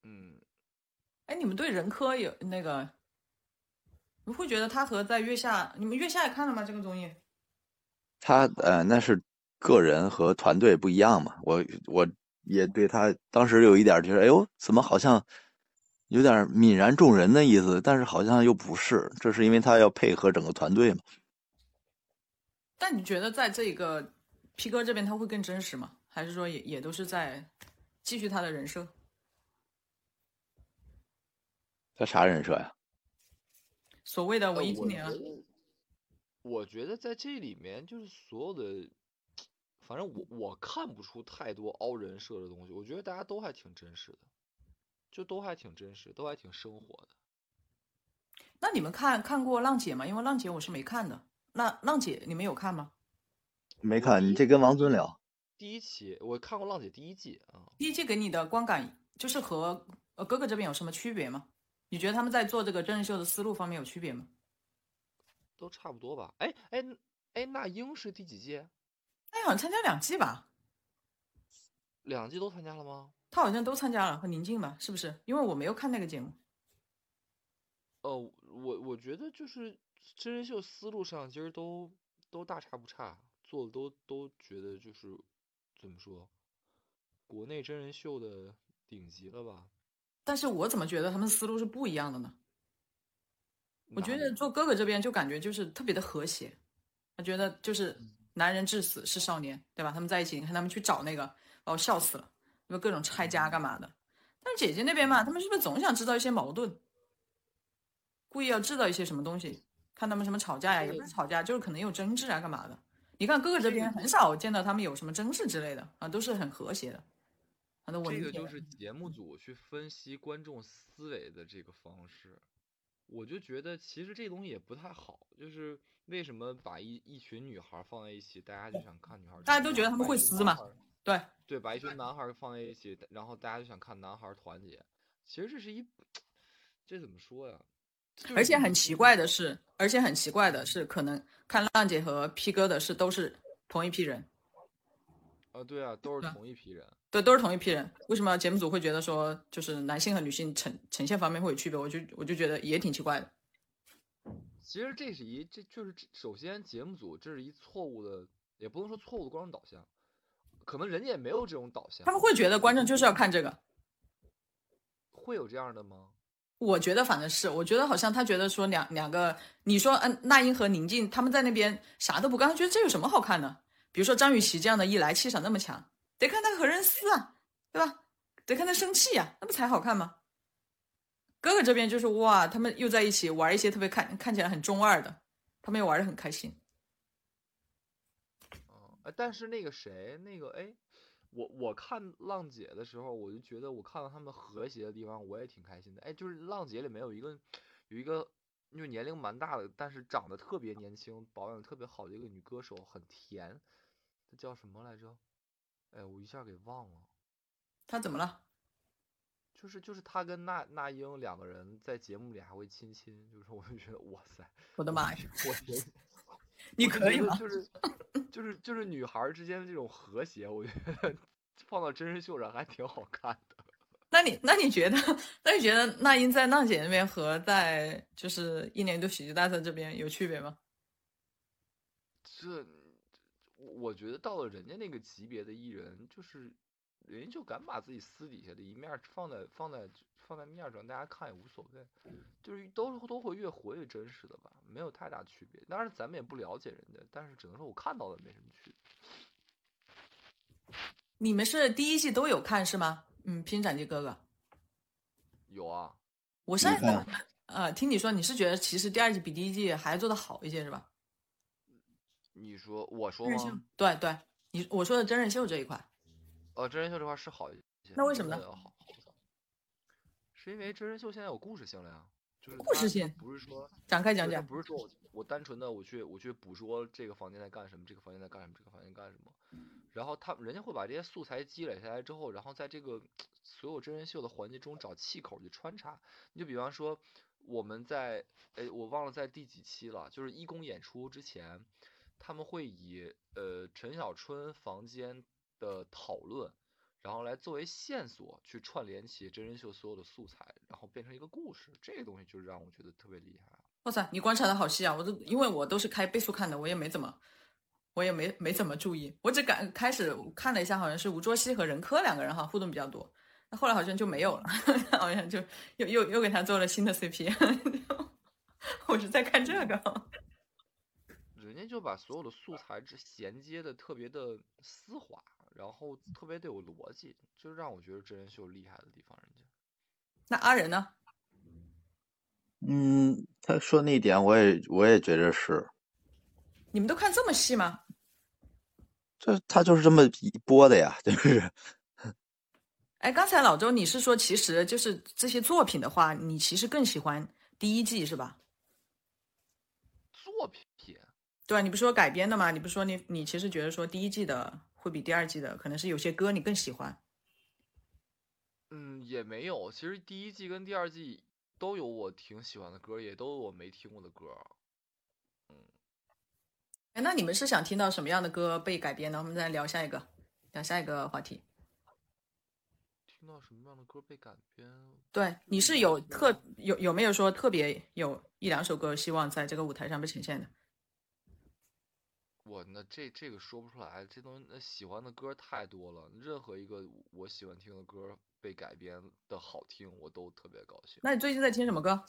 嗯，哎，你们对任科有那个，你们会觉得他和在月下，你们月下也看了吗？这个综艺？他呃，那是个人和团队不一样嘛。我我也对他当时有一点儿觉得，哎呦，怎么好像有点泯然众人的意思，但是好像又不是，这是因为他要配合整个团队嘛。但你觉得在这个 P 哥这边他会更真实吗？还是说也也都是在继续他的人设？他啥人设呀？所谓的呃文艺青年啊我觉，得，我觉得在这里面就是所有的，反正我我看不出太多凹人设的东西。我觉得大家都还挺真实的，就都还挺真实，都还挺生活的。那你们看看过浪姐吗？因为浪姐我是没看的。那浪姐你们有看吗？没看，你这跟王尊聊。第一期我看过《浪姐》第一季啊，第一季给你的观感就是和呃哥哥这边有什么区别吗？你觉得他们在做这个真人秀的思路方面有区别吗？都差不多吧。哎哎哎，那英是第几季？他好像参加两季吧，两季都参加了吗？他好像都参加了，和宁静吧，是不是？因为我没有看那个节目。呃，我我觉得就是真人秀思路上其实都都大差不差，做的都都觉得就是怎么说，国内真人秀的顶级了吧？但是我怎么觉得他们思路是不一样的呢？我觉得做哥哥这边就感觉就是特别的和谐，他觉得就是男人至死是少年，对吧？他们在一起，你看他们去找那个，把我笑死了，因为各种拆家干嘛的。但是姐姐那边嘛，他们是不是总想制造一些矛盾，故意要制造一些什么东西？看他们什么吵架呀，也不是吵架，就是可能有争执啊，干嘛的？你看哥哥这边很少见到他们有什么争执之类的啊，都是很和谐的，这个就是节目组去分析观众思维的这个方式，我就觉得其实这东西也不太好，就是为什么把一一群女孩放在一起，大家就想看女孩大家都觉得他们会撕嘛对。对，把一群男孩放在一起，然后大家就想看男孩团结。其实这是一，这怎么说呀？就是而且很奇怪的是，而且很奇怪的是，可能看浪姐和 P 哥的是都是同一批人，啊，对啊，都是同一批人。对，都是同一批人。为什么节目组会觉得说，就是男性和女性呈呈现方面会有区别？我就我就觉得也挺奇怪的。其实这是一，这就是首先节目组这是一错误的，也不能说错误的观众导向，可能人家也没有这种导向。他们会觉得观众就是要看这个。会有这样的吗？我觉得反正是，我觉得好像他觉得说两两个，你说嗯，那英和宁静他们在那边啥都不干，他觉得这有什么好看的？比如说张雨绮这样的，一来气场那么强，得看他和人撕啊，对吧？得看他生气呀、那不才好看吗？哥哥这边就是哇，他们又在一起玩一些特别看看起来很中二的，他们又玩的很开心。但是那个谁，那个哎，我我看浪姐的时候，我就觉得我看到他们和谐的地方，我也挺开心的。哎，就是浪姐里面有一个有一个就是年龄蛮大的，但是长得特别年轻，保养特别好的一个女歌手，很甜，她叫什么来着？哎，我一下给忘了。她怎么了？就是就是她跟那那英两个人在节目里还会亲亲，就是我就觉得哇塞，我的妈呀！我天，你可以吗？就是 就是就是女孩之间的这种和谐，我觉得 放到真人秀上还挺好看的。那你那你觉得，那你觉得那英在浪姐那边和在就是一年一度喜剧大赛这边有区别吗？这我我觉得到了人家那个级别的艺人，就是人家就敢把自己私底下的一面放在放在放在面儿上，大家看也无所谓，就是都都会越活越真实的吧，没有太大区别。当然咱们也不了解人家，但是只能说我看到的没什么区别。你们是第一季都有看是吗？嗯，拼斩鸡哥哥，有啊，我上一次看呃听你说你是觉得其实第二季比第一季还做的好一些是吧？你说我说吗？，对对，你我说的真人秀这一块，呃，真人秀这块是好一些，那为什么呢是因为真人秀现在有故事性了呀，就是故事性不是说展开讲讲。不是说我我单纯的我去我去捕捉这个房间在干什么，这个房间在干什么，这个房间干什么，然后他人家会把这些素材积累下来之后，然后在这个所有真人秀的环节中找气口去穿插。你就比方说我们在哎我忘了在第几期了，就是一公演出之前，他们会以呃陈小春房间的讨论。然后来作为线索去串联起真人秀所有的素材，然后变成一个故事，这个东西就让我觉得特别厉害啊。哇塞，你观察的好细啊！我都因为我都是开倍速看的，我也没怎么，我也没没怎么注意。我只敢开始看了一下，好像是吴卓羲和任科两个人哈互动比较多，那后来好像就没有了，好像就又又又给他做了新的 CP。我是在看这个，人家就把所有的素材之衔接的特别的丝滑，然后特别得有逻辑，就让我觉得真人秀厉害的地方。人家那阿仁呢？嗯，他说那一点，我也我也觉得是，你们都看这么细吗？这他就是这么一播的呀，就是 哎，刚才老周你是说，其实就是这些作品的话，你其实更喜欢第一季是吧？作品对啊，你不是说改编的吗？你不是说你你其实觉得说第一季的会比第二季的，可能是有些歌你更喜欢。嗯，也没有。其实第一季跟第二季都有我挺喜欢的歌，也都有我没听过的歌。嗯哎，那你们是想听到什么样的歌被改编呢？我们再聊下一个，聊下一个话题。听到什么样的歌被改编？对，你是有特有有没有说特别有一两首歌希望在这个舞台上被呈现的？我那这这个说不出来，这东西那喜欢的歌太多了，任何一个我喜欢听的歌被改编的好听，我都特别高兴。那你最近在听什么歌？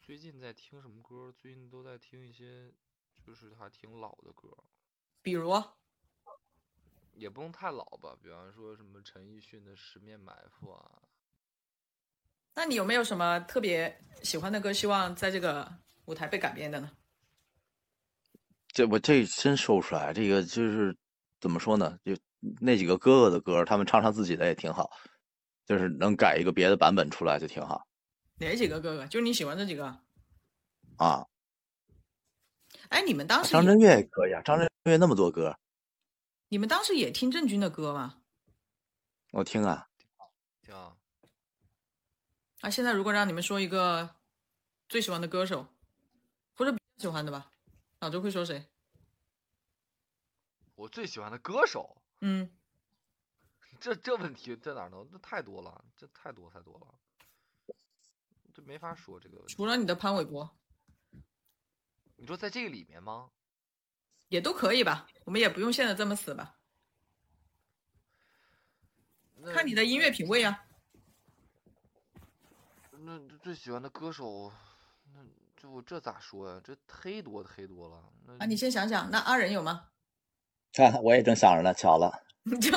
最近在听什么歌？最近都在听一些，就是还挺老的歌，比如也不用太老吧，比方说什么陈奕迅的《十面埋伏》啊。那你有没有什么特别喜欢的歌，希望在这个舞台被改编的呢？这我这真说不出来，这个就是怎么说呢？就那几个哥哥的歌，他们唱唱自己的也挺好，就是能改一个别的版本出来就挺好哪几个哥哥？就你喜欢这几个？啊。哎，你们当时张震岳也可以啊，张震岳那么多歌，你们当时也听郑钧的歌吗？我听啊，听啊，啊，现在如果让你们说一个最喜欢的歌手，或者比较喜欢的吧，老周会说谁？我最喜欢的歌手，嗯，这这问题在哪儿呢？这太多了，这太多太多了，这没法说这个。除了你的潘玮柏，你说在这个里面吗？也都可以吧，我们也不用现在这么死吧，看你的音乐品味啊。那这最喜欢的歌手，那这这咋说呀？这忒多忒多了。那啊，你先想想，那阿仁有吗？看 我也正想着呢，巧了。就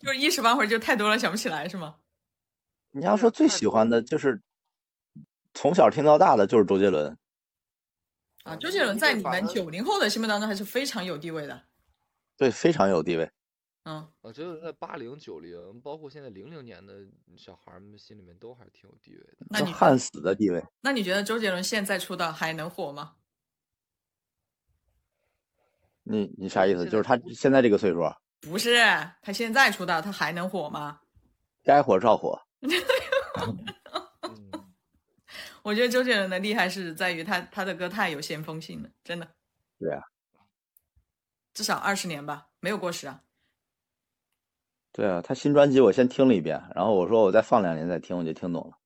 就是一时半会儿就太多了，想不起来是吗？你要说最喜欢的就是从小听到大的就是周杰伦，啊，周杰伦在你们九零后的心目当中还是非常有地位的。对，非常有地位。嗯，啊，周杰伦在八零九零，包括现在零零年的小孩们心里面都还是挺有地位的。那你死的地位。那你觉得周杰伦现在出道还能火吗？你你啥意思？就是他现在这个岁数，不是，他现在出道，他还能火吗？该火照火。嗯，我觉得周杰伦的厉害是在于他他的歌太有先锋性了，真的。对啊，至少二十年吧，没有过时啊。对啊，他新专辑我先听了一遍，然后我说我再放两年再听，我就听懂了。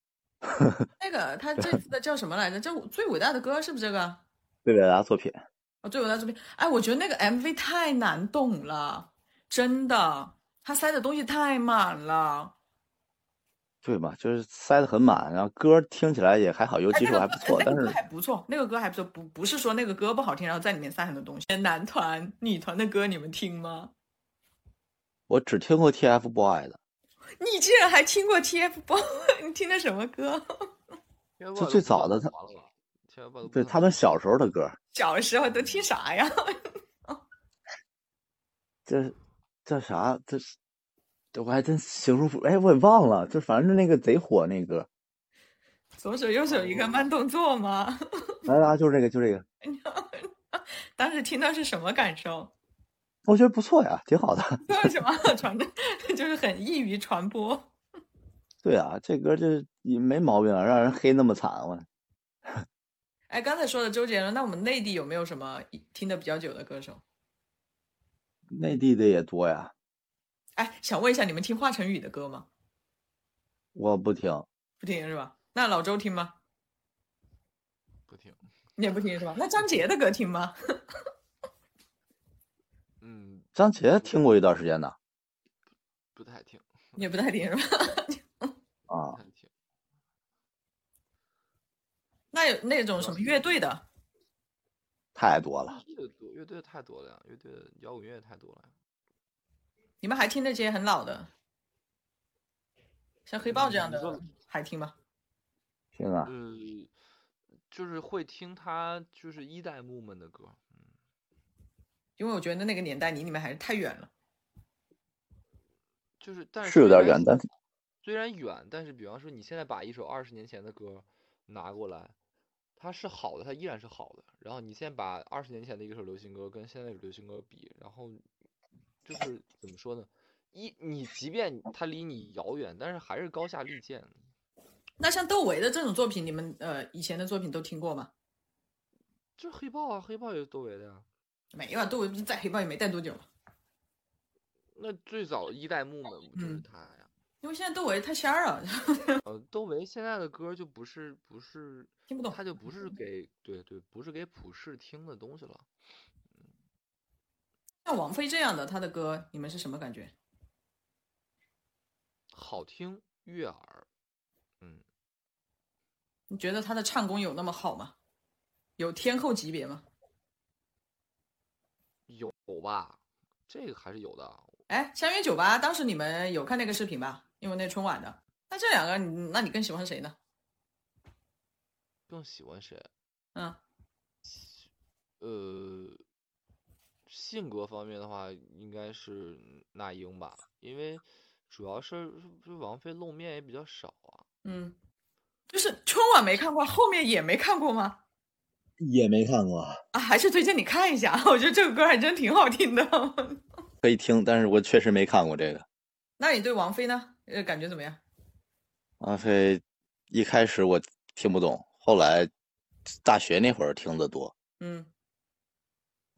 那个他这次的叫什么来着？这最伟大的歌是不是这个？最伟大的作品，哦，最伟大的作品。哎，我觉得那个 MV 太难懂了，真的，他塞的东西太满了。对嘛，就是塞的很满，然后歌听起来也还好，尤哎，其是那个歌还不错，但是那个还不错，那个歌还不错，不不是说那个歌不好听，然后在里面塞很多东西。男团、女团的歌你们听吗？我只听过 TFBOY 的，你竟然还听过 TFBOYS？你听的什么歌？就最早的他对他们小时候的歌，小时候都听啥呀？这叫啥？这是这我还真形容不，哎，我也忘了，就反正那个贼火那歌，左手右手一个慢动作吗？来来，就是这个，就这个，当时听到是什么感受？我觉得不错呀，挺好的。为什么传的就是很易于传播？对啊，这歌就也没毛病啊，让人黑那么惨，我哎，刚才说的周杰伦，那我们内地有没有什么听的比较久的歌手？内地的也多呀。哎，想问一下，你们听华晨宇的歌吗？我不听，不听是吧？那老周听吗？不听。你也不听是吧？那张杰的歌听吗？嗯，张杰听过一段时间的。不太听。你也不太听是吧？啊。那有那种什么乐队的？太多了。乐队乐队太多了呀，乐队摇滚乐太多了呀。你们还听那些很老的，像黑豹这样的还听吗？听啊，嗯，就是会听他就是一代木们的歌，因为我觉得那个年代离你们还是太远了。就是但是是有点虽然远，但是虽然远，但是比方说你现在把一首二十年前的歌拿过来，它是好的，它依然是好的。然后你现在把二十年前的一首流行歌跟现在的流行歌比，然后就是怎么说呢？一你即便它离你遥远，但是还是高下立见。那像窦唯的这种作品，你们呃以前的作品都听过吗？就是黑豹啊，黑豹也是窦唯的呀。啊，窦唯不是在黑豹也没待多久吗？那最早一代木门不就是嗯他呀？因为现在窦唯太仙儿了，呃，窦唯现在的歌就不是不是听不懂。他就不是给对对，不是给普世听的东西了。像王菲这样的，她的歌你们是什么感觉？好听悦耳，嗯，你觉得她的唱功有那么好吗？有天后级别吗？有吧，这个还是有的。哎，相约酒吧，当时你们有看那个视频吧？因为那春晚的。那这两个，你那你更喜欢谁呢？更喜欢谁？嗯，呃，性格方面的话，应该是那英吧，因为主要是就王菲露面也比较少啊。嗯，就是春晚没看过，后面也没看过吗？也没看过啊，还是推荐你看一下，我觉得这个歌还真挺好听的。可以听，但是我确实没看过这个。那你对王菲呢？呃，感觉怎么样？王菲一开始我听不懂，后来大学那会儿听得多。嗯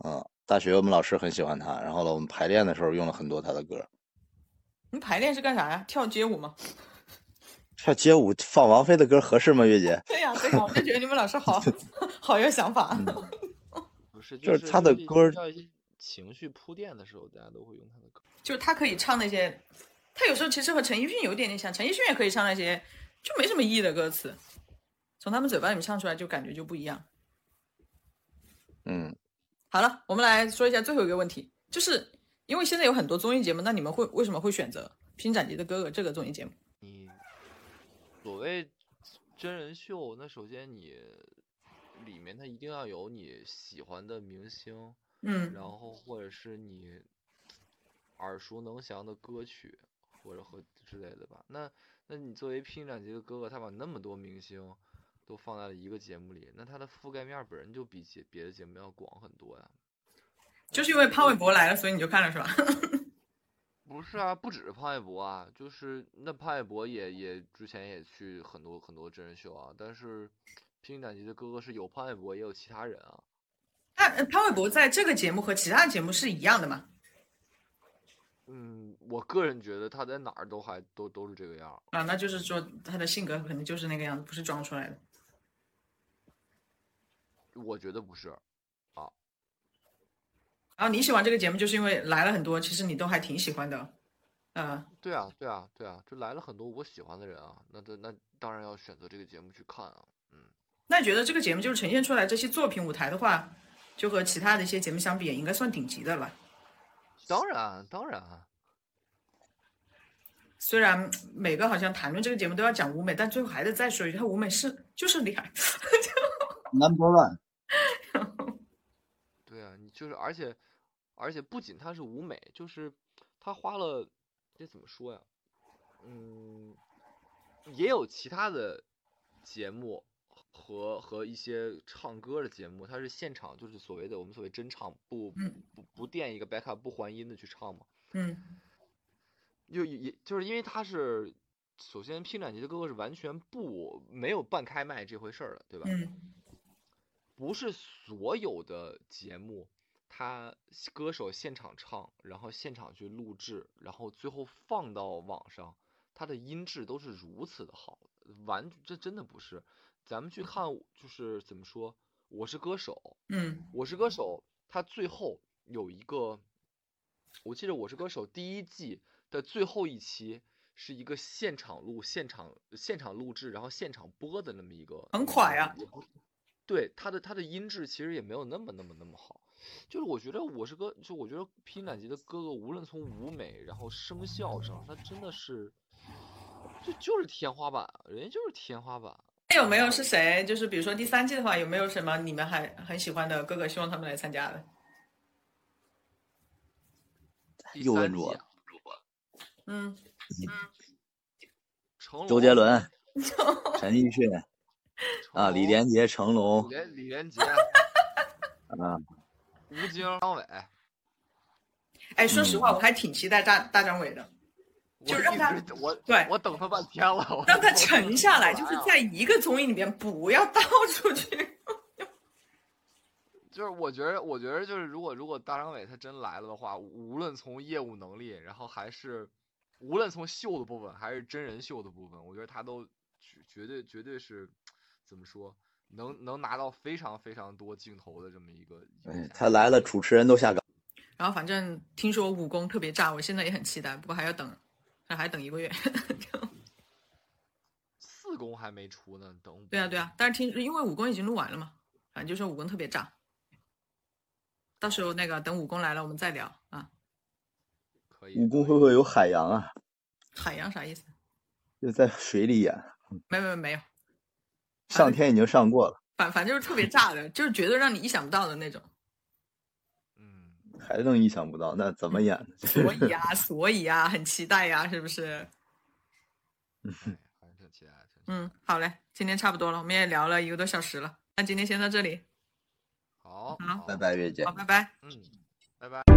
嗯，大学我们老师很喜欢她，然后呢，我们排练的时候用了很多她的歌。你排练是干啥呀？跳街舞吗？跳街舞放王菲的歌合适吗，月姐？对呀，对呀，我就觉得你们老师好 好有想法。不是，就是他的歌。情绪铺垫的时候，大家都会用他的歌。就是他可以唱那些，他有时候其实和陈奕迅有一点点像。陈奕迅也可以唱那些就没什么意义的歌词，从他们嘴巴里面唱出来就感觉就不一样。嗯，好了，我们来说一下最后一个问题，就是因为现在有很多综艺节目，那你们会为什么会选择《披荆斩棘的哥哥》这个综艺节目？你所谓真人秀，那首先你里面它一定要有你喜欢的明星。嗯，然后或者是你耳熟能详的歌曲，或者和之类的吧。那那你作为《披荆斩棘的哥哥》，他把那么多明星都放在了一个节目里，那他的覆盖面本身就比节别的节目要广很多呀。就是因为潘玮柏来了，所以你就看了是吧？不是啊，不只是潘玮柏啊，就是那潘玮柏也也之前也去很多很多真人秀啊。但是《披荆斩棘的哥哥》是有潘玮柏，也有其他人啊。那潘玮柏在这个节目和其他节目是一样的吗？嗯，我个人觉得他在哪儿都还都都是这个样啊，那就是说他的性格可能就是那个样子，不是装出来的。我觉得不是，啊。然后你喜欢这个节目，就是因为来了很多，其实你都还挺喜欢的，嗯。对啊，对啊，对啊，就来了很多我喜欢的人啊，那那那当然要选择这个节目去看啊，嗯。那你觉得这个节目就是呈现出来这些作品舞台的话？就和其他的一些节目相比，也应该算顶级的了。当然，当然。虽然每个好像谈论这个节目都要讲舞美，但最后还得再说一句，他舞美是就是厉害。Number one。就是，而且而且不仅他是舞美，就是他花了，这怎么说呀？嗯，也有其他的节目。和和一些唱歌的节目，它是现场，就是所谓的我们所谓真唱，不不不垫一个 backup 不还音的去唱嘛。嗯。就也就是因为他是，首先披荆斩棘的哥哥是完全不没有半开麦这回事儿的，对吧？嗯。不是所有的节目，他歌手现场唱，然后现场去录制，然后最后放到网上，他的音质都是如此的好，完这真的不是。咱们去看，就是怎么说，《我是歌手》。嗯，《我是歌手》他最后有一个，我记得《我是歌手》第一季的最后一期是一个现场录、现场现场录制，然后现场播的那么一个。很垮呀。对，它的它的音质其实也没有那么那么那么好。就是我觉得《我是个》，就我觉得《披荆斩棘的哥哥》，无论从舞美，然后声效上，他真的是，这就是天花板，人家就是天花板。那有没有是谁？就是比如说第三季的话，有没有什么你们还很喜欢的哥哥，希望他们来参加的？又问住我。嗯嗯周杰伦、陈奕迅啊，李连杰、成龙。李李连杰。啊。吴京、张伟。哎，说实话，我还挺期待大大张伟的。就让他我对我等他半天了，让他沉下来，就是在一个综艺里面不要到处去。就是我觉得，我觉得就是如果如果大张伟他真来了的话，无论从业务能力，然后还是无论从秀的部分还是真人秀的部分，我觉得他都绝绝对绝对是怎么说，能能拿到非常非常多镜头的这么一个。哎，他来了，主持人都下岗。然后反正听说武功特别炸，我现在也很期待，不过还要等，还还等一个月。四公还没出呢，等。对啊对啊，但是听因为武功已经录完了嘛，反正就说武功特别炸。到时候那个等武功来了，我们再聊啊。可以。武功会不会有海洋啊？海洋啥意思？就在水里演。没没没有。上天已经上过了。反反正就是特别炸的，就是绝对让你意想不到的那种。嗯。还能意想不到？那怎么演？所以呀，所以呀，很期待呀，是不是？嗯，还是挺期待的。嗯，好嘞，今天差不多了，我们也聊了一个多小时了，那今天先到这里。好，好，拜拜，月姐。好，拜拜。嗯。